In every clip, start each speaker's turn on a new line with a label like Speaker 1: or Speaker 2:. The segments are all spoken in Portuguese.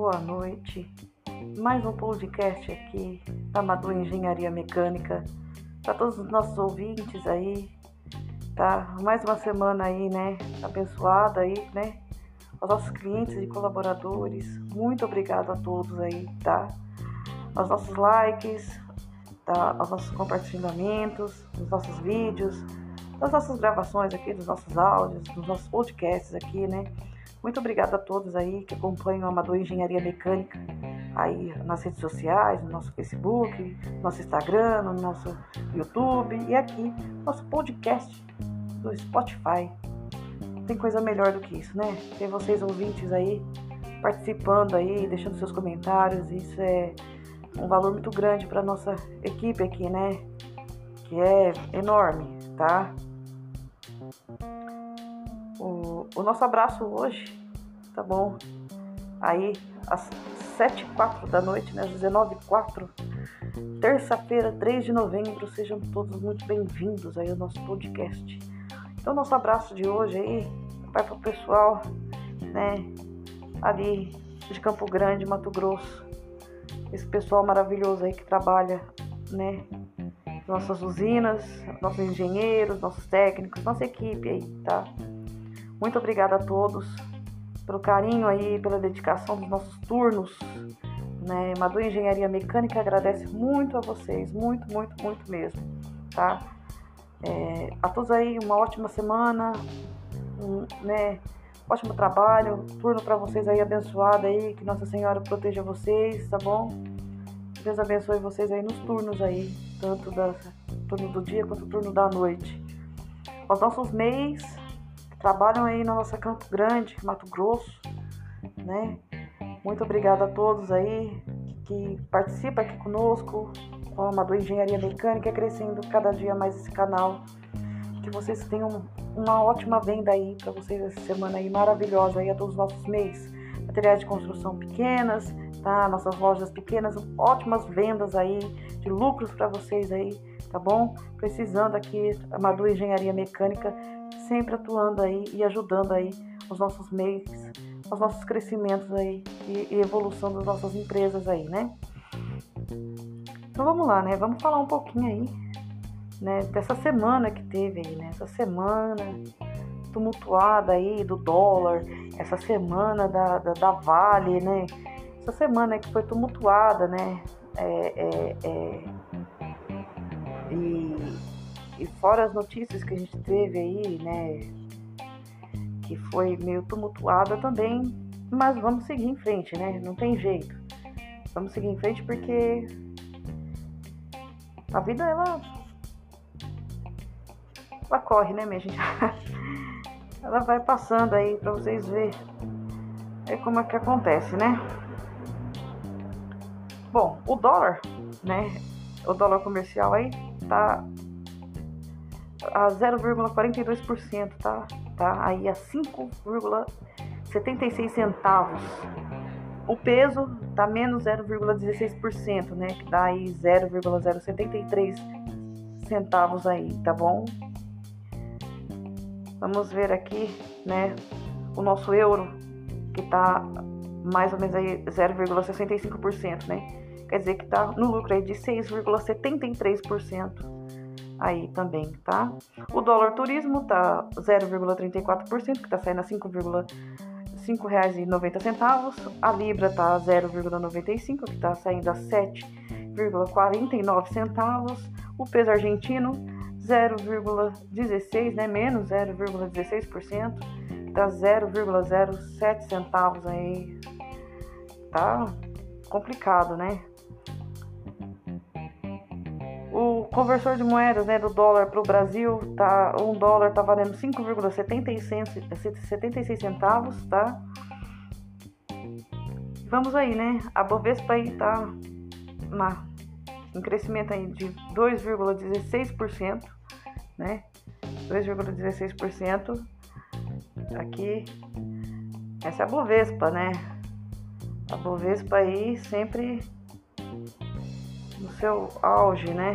Speaker 1: boa noite. Mais um podcast aqui da Madu Engenharia Mecânica. Para todos os nossos ouvintes aí, tá? Mais uma semana aí, né? Abençoada aí, né? Aos nossos clientes e colaboradores, muito obrigado a todos aí, tá? Aos nossos likes, tá? aos nossos compartilhamentos, dos nossos vídeos, das nossas gravações aqui, dos nossos áudios, dos nossos podcasts aqui, né? Muito obrigada a todos aí que acompanham a Amador Engenharia Mecânica aí nas redes sociais, no nosso Facebook, no nosso Instagram, no nosso YouTube e aqui nosso podcast do Spotify. Tem coisa melhor do que isso, né? Ter vocês ouvintes aí participando aí, deixando seus comentários, isso é um valor muito grande para nossa equipe aqui, né? Que é enorme, tá? O, o nosso abraço hoje, tá bom? Aí, às 7 e 4 da noite, né? Às 19 e 4 terça-feira, 3 de novembro. Sejam todos muito bem-vindos aí ao nosso podcast. Então, nosso abraço de hoje aí vai pro pessoal, né? Ali de Campo Grande, Mato Grosso. Esse pessoal maravilhoso aí que trabalha, né? Nossas usinas, nossos engenheiros, nossos técnicos, nossa equipe aí, tá? Muito obrigada a todos pelo carinho aí, pela dedicação dos nossos turnos. Né? Madu Engenharia Mecânica agradece muito a vocês, muito, muito, muito mesmo, tá? É, a todos aí uma ótima semana, um, né? Ótimo trabalho, turno para vocês aí abençoado aí, que Nossa Senhora proteja vocês, tá bom? Deus abençoe vocês aí nos turnos aí, tanto do turno do dia quanto turno da noite. Os nossos MEIs trabalham aí na nossa Campo Grande, Mato Grosso, né? Muito obrigada a todos aí que participam aqui conosco, com a Amador Engenharia Mecânica, crescendo cada dia mais esse canal. Que vocês tenham uma ótima venda aí para vocês essa semana aí maravilhosa aí a todos os nossos mês. Materiais de construção pequenas, tá? Nossas lojas pequenas, ótimas vendas aí, de lucros para vocês aí, tá bom? Precisando aqui, Amador Engenharia Mecânica sempre atuando aí e ajudando aí os nossos meios, os nossos crescimentos aí e, e evolução das nossas empresas aí, né? Então vamos lá, né? Vamos falar um pouquinho aí, né? Dessa semana que teve aí, né? Essa semana tumultuada aí do dólar, essa semana da, da, da Vale, né? Essa semana que foi tumultuada, né? É, é, é... E e fora as notícias que a gente teve aí, né, que foi meio tumultuada também, mas vamos seguir em frente, né? Não tem jeito. Vamos seguir em frente porque a vida ela ela corre, né, minha gente? ela vai passando aí para vocês verem é como é que acontece, né? Bom, o dólar, né? O dólar comercial aí tá a 0,42%, tá? Tá aí a 5,76 centavos. O peso tá menos 0,16%, né? Que dá aí 0,073 centavos aí, tá bom? Vamos ver aqui, né? O nosso euro, que tá mais ou menos aí 0,65%, né? Quer dizer que tá no lucro aí de 6,73% aí também, tá? O dólar turismo tá 0,34%, que tá saindo a 5,5 reais e 90 centavos. A libra tá 0,95, que tá saindo a 7,49 centavos. O peso argentino 0,16, né, menos 0,16%, que tá 0,07 centavos aí. Tá complicado, né? O conversor de moedas né, do dólar para o Brasil, tá, um dólar tá valendo 5,76 centavos, tá? Vamos aí, né? A Bovespa aí tá na, em crescimento aí de 2,16%, né? 2,16%. Aqui, essa é a Bovespa, né? A Bovespa aí sempre no seu auge, né?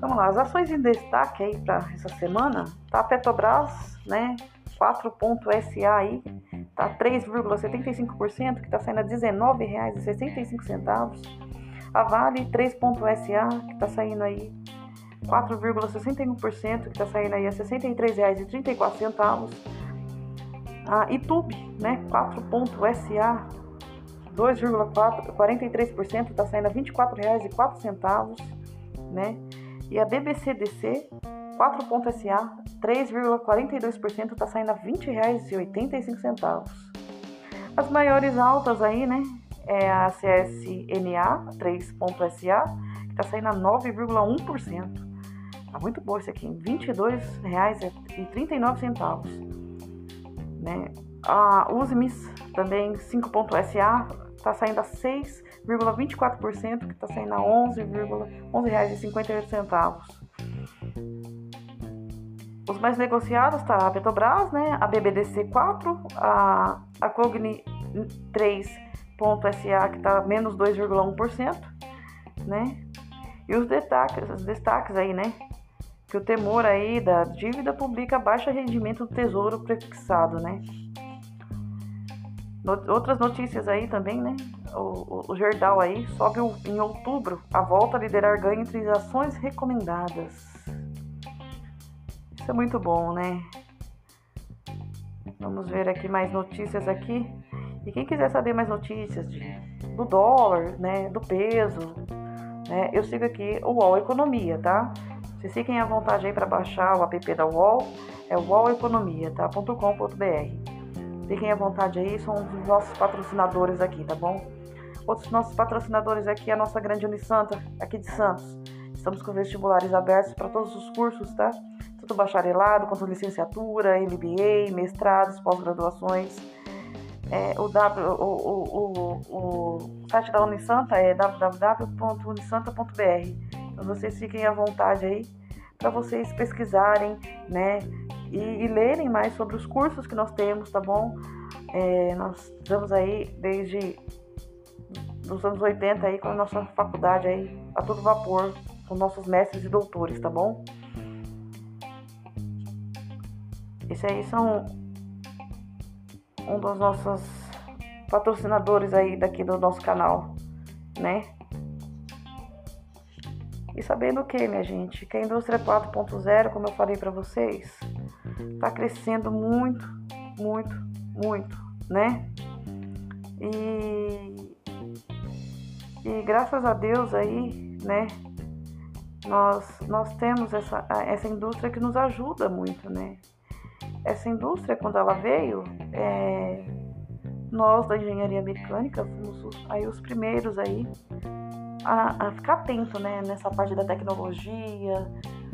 Speaker 1: Vamos lá, as ações em destaque aí para essa semana, tá? A Petrobras, né? 4.SA aí, tá 3,75%, que está saindo a R$19,65. A Vale 3.SA, que está saindo aí 4,61%, que está saindo aí a R$ 63,34. A YouTube, né, 4.SA, 2,43%, está saindo a R$ 24,04, né? E a BBCDC, 4.SA, 3,42%, está saindo a R$ 20,85. As maiores altas aí, né? É a CSNA 3.SA, que está saindo a 9,1%. Tá muito bom isso aqui, R$ 22,39. Né? A USMIS também 5.SA está saindo a 6,24%, que está saindo a R$ 11,58. Os mais negociados tá a Petrobras, né? A BBDC 4, a, a Cogni 3.SA que está menos 2,1%, né? E os destaques, os destaques aí, né? Que o temor aí da dívida publica baixa rendimento do tesouro prefixado, né? Outras notícias aí também, né? O, o, o aí sobe o, em outubro a volta a liderar ganho entre as ações recomendadas. Isso é muito bom, né? Vamos ver aqui mais notícias aqui. E quem quiser saber mais notícias de, do dólar, né, do peso, né, eu sigo aqui o UOL Economia, tá? Vocês fiquem à vontade aí para baixar o app da UOL, é uoleconomia, tá? .com.br. Fiquem à vontade aí, são os nossos patrocinadores aqui, tá bom? Outros nossos patrocinadores aqui é a nossa grande Unisanta, aqui de Santos. Estamos com vestibulares abertos para todos os cursos, tá? Tanto bacharelado quanto licenciatura, MBA, mestrados, pós-graduações. É, o, w, o, o, o, o site da Unisanta é www.unisanta.br. Então vocês fiquem à vontade aí para vocês pesquisarem, né? E, e, lerem mais sobre os cursos que nós temos, tá bom? É, nós estamos aí desde os anos 80 aí com a nossa faculdade aí a todo vapor, com nossos mestres e doutores, tá bom? Esse aí são um dos nossos patrocinadores aí daqui do nosso canal, né? E sabendo o que, minha gente? Que a indústria 4.0, como eu falei para vocês, está crescendo muito, muito, muito, né? E, e graças a Deus aí, né? Nós, nós temos essa, essa indústria que nos ajuda muito, né? Essa indústria, quando ela veio, é, nós da engenharia mecânica fomos os, aí os primeiros aí a, a ficar atento, né? Nessa parte da tecnologia,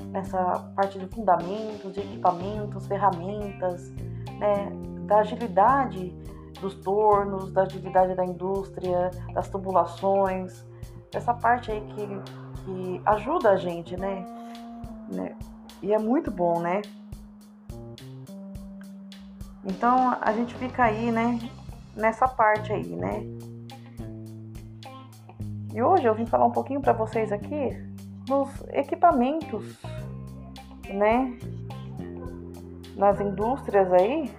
Speaker 1: nessa parte de fundamentos, de equipamentos, ferramentas, né, da agilidade dos tornos, da agilidade da indústria, das tubulações, essa parte aí que, que ajuda a gente, né? né? E é muito bom, né? Então a gente fica aí, né? Nessa parte aí, né? E hoje eu vim falar um pouquinho para vocês aqui dos equipamentos né, nas indústrias aí,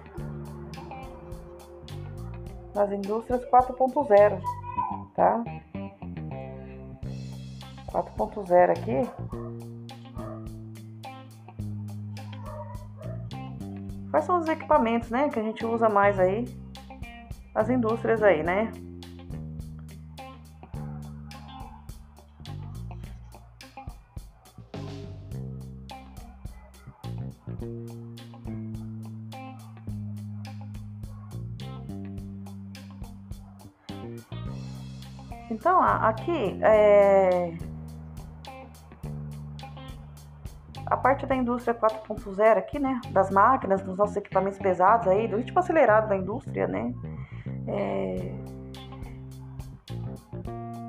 Speaker 1: nas indústrias 4.0, tá? 4.0 aqui. Quais são os equipamentos, né, que a gente usa mais aí nas indústrias aí, né? Aqui é... a parte da indústria 4.0 aqui, né, das máquinas, dos nossos equipamentos pesados aí, do ritmo acelerado da indústria, né, é...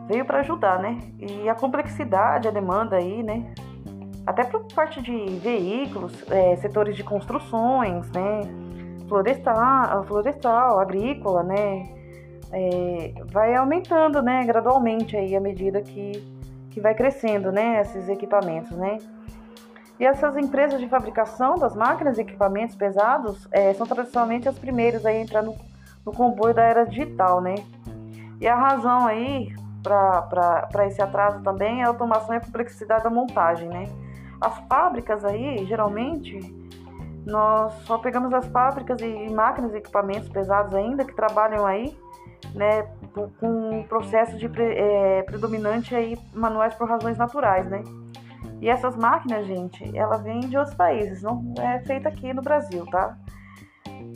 Speaker 1: veio para ajudar, né, e a complexidade, a demanda aí, né, até por parte de veículos, é, setores de construções, né, florestal, florestal, agrícola, né, é, vai aumentando, né, gradualmente aí à medida que, que vai crescendo, né, esses equipamentos, né. E essas empresas de fabricação das máquinas e equipamentos pesados é, são tradicionalmente as primeiras a entrar no, no comboio da era digital, né? E a razão aí para esse atraso também é a automação e a complexidade da montagem, né? As fábricas aí, geralmente, nós só pegamos as fábricas e máquinas e equipamentos pesados ainda que trabalham aí, né, com um processo de é, predominante aí manuais por razões naturais, né? E essas máquinas, gente, ela vem de outros países, não é feita aqui no Brasil, tá?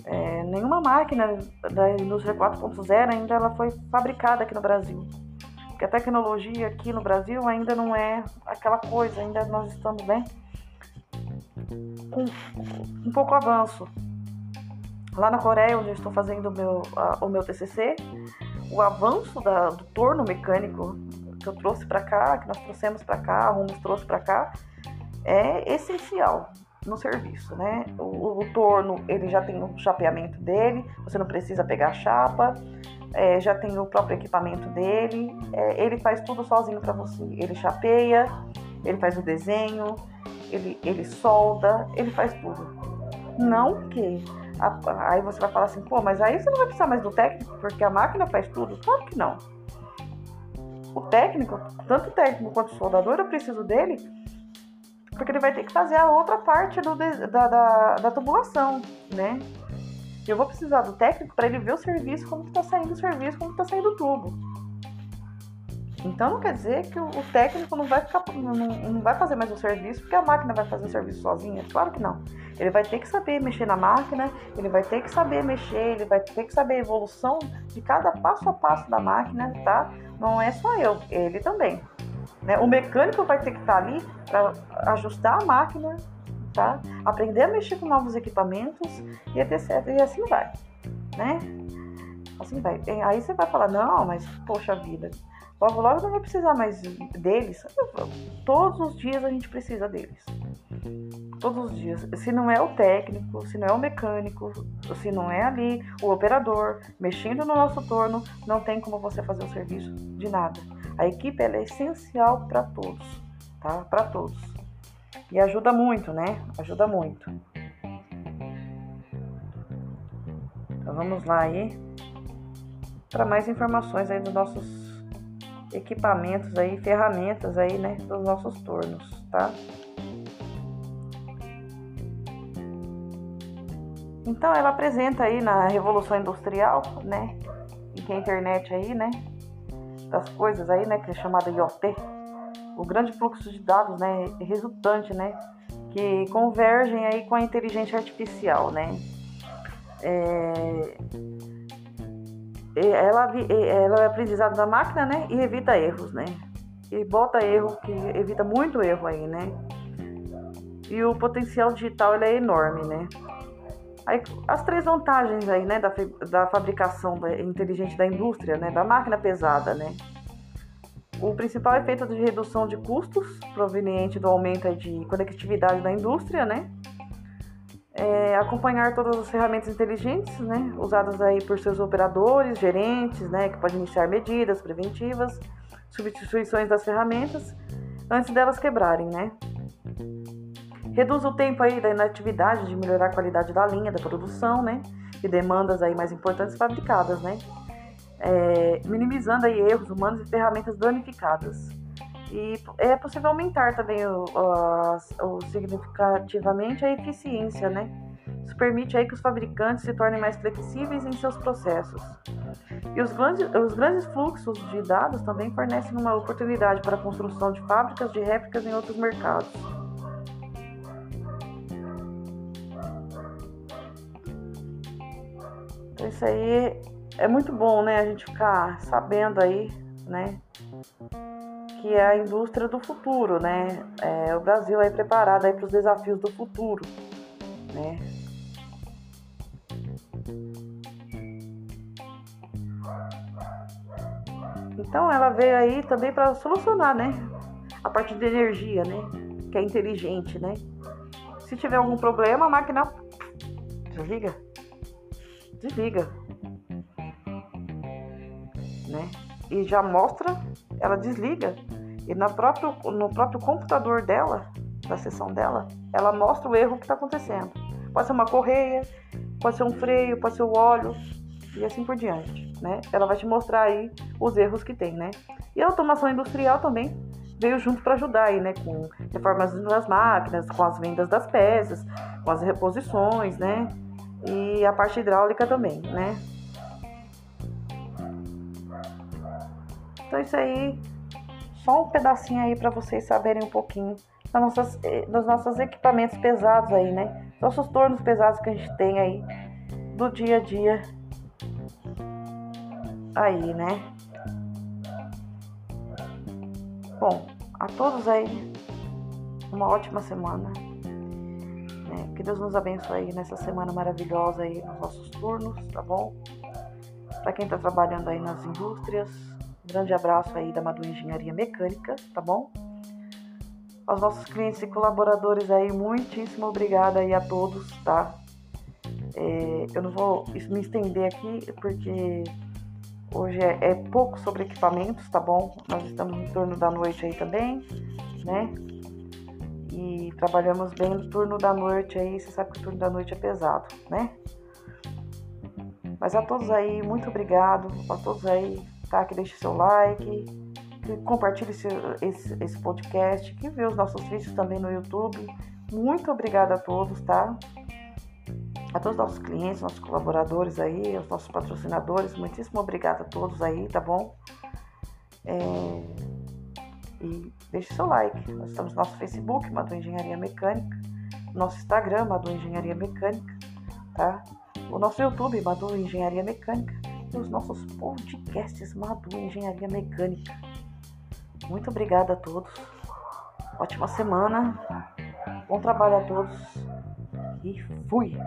Speaker 1: É, nenhuma máquina da indústria 4.0 ainda ela foi fabricada aqui no Brasil. Porque a tecnologia aqui no Brasil ainda não é aquela coisa, ainda nós estamos, né? Com um pouco avanço. Lá na Coreia, onde eu estou fazendo o meu, a, o meu TCC, o avanço da, do torno mecânico que eu trouxe para cá, que nós trouxemos para cá, a Rumos trouxe para cá, é essencial no serviço, né? O, o, torno, ele já tem o chapeamento dele, você não precisa pegar a chapa, é, já tem o próprio equipamento dele, é, ele faz tudo sozinho para você. Ele chapeia, ele faz o desenho, ele, ele solda, ele faz tudo. Não que aí você vai falar assim, pô, mas aí você não vai precisar mais do técnico, porque a máquina faz tudo. Claro que não. O técnico, tanto o técnico quanto o soldador, eu preciso dele, porque ele vai ter que fazer a outra parte do, da, da, da tubulação, né? Eu vou precisar do técnico para ele ver o serviço, como está saindo o serviço, como está saindo o tubo. Então não quer dizer que o, técnico não vai ficar, não, não vai fazer mais o serviço porque a máquina vai fazer o serviço sozinha. Claro que não. Ele vai ter que saber mexer na máquina, ele vai ter que saber mexer, ele vai ter que saber a evolução de cada passo a passo da máquina, tá? Não é só eu, ele também. Né? O mecânico vai ter que estar ali para ajustar a máquina, tá? Aprender a mexer com novos equipamentos e etc. E assim vai, né? Assim vai. Aí você vai falar, não, mas poxa vida, logo logo não vai precisar mais deles. Todos os dias a gente precisa deles. Todos os dias. Se não é o técnico, se não é o mecânico, se não é ali o operador mexendo no nosso torno, não tem como você fazer o serviço de nada. A equipe é essencial para todos, tá? Para todos. E ajuda muito, né? Ajuda muito. Então vamos lá aí para mais informações aí dos nossos equipamentos aí, ferramentas aí, né, dos nossos tornos, tá? Então ela apresenta aí na Revolução Industrial, né, e que a internet aí, né, das coisas aí, né, que é chamada IoT, o grande fluxo de dados, né, resultante, né, que convergem aí com a inteligência artificial, né. É, ela, ela é aprendizado da máquina, né, e evita erros, né, e bota erro que evita muito erro aí, né. E o potencial digital ele é enorme, né. Aí, as três vantagens aí, né, da, da fabricação inteligente da indústria, né, da máquina pesada, né. O principal efeito de redução de custos proveniente do aumento de conectividade da indústria, né, é acompanhar todas as ferramentas inteligentes, né, usadas aí por seus operadores, gerentes, né, que podem iniciar medidas preventivas, substituições das ferramentas antes delas quebrarem, né. Reduz o tempo aí da inatividade de melhorar a qualidade da linha da produção, né? E demandas aí mais importantes fabricadas, né? É, minimizando aí erros humanos e ferramentas danificadas. E é possível aumentar também o, o, o significativamente a eficiência, né? Isso permite aí que os fabricantes se tornem mais flexíveis em seus processos. E os grandes, os grandes fluxos de dados também fornecem uma oportunidade para a construção de fábricas de réplicas em outros mercados. Então isso aí é muito bom, né? A gente ficar sabendo aí, né? Que é a indústria do futuro, né? É, o Brasil é preparado aí para os desafios do futuro, né? Então ela veio aí também para solucionar, né? A parte de energia, né? Que é inteligente, né? Se tiver algum problema, a máquina desliga desliga. Né? E já mostra, ela desliga. E no próprio, no próprio computador dela, da sessão dela, ela mostra o erro que está acontecendo. Pode ser uma correia, pode ser um freio, pode ser o óleo. e assim por diante, né? Ela vai te mostrar aí os erros que tem, né? E a automação industrial também veio junto para ajudar aí, né? Com reformas nas máquinas, com as vendas das peças, com as reposições, né? E a parte hidráulica também, né? Então isso aí, só um pedacinho aí para vocês saberem um pouquinho das nossas, eh, dos nossos equipamentos pesados aí, né? Nossos tornos pesados que a gente tem aí do dia a dia aí, né? Bom, a todos aí uma ótima semana. Né? Que Deus nos abençoe nessa semana maravilhosa aí nos nossos turnos, tá bom? Para quem tá trabalhando aí nas indústrias, um grande abraço aí da Madu Engenharia Mecânica, tá bom? Aos nossos clientes e colaboradores aí, muitíssimo obrigada aí a todos, tá? É, eu não vou me estender aqui porque hoje é, é, pouco sobre equipamentos, tá bom? Nós estamos no turno da noite aí também, né? E trabalhamos bem no turno da noite aí, você sabe que o turno da noite é pesado, né? Mas a todos aí, muito obrigado. A todos aí, tá? Que deixe seu like, que compartilhe esse, esse, esse podcast, que vê os nossos vídeos também no YouTube. Muito obrigada a todos, tá? a todos os nossos clientes, nossos colaboradores aí, os nossos patrocinadores, muitíssimo obrigada a todos aí, tá bom? É... E deixe seu like. Nós estamos no nosso Facebook, Madu Engenharia Mecânica, nosso Instagram, Madu Engenharia Mecânica, tá? O nosso YouTube, Madu Engenharia Mecânica, e os nossos podcasts, Madu Engenharia Mecânica. Muito obrigada a todos. Ótima semana. Bom trabalho a todos. E fui!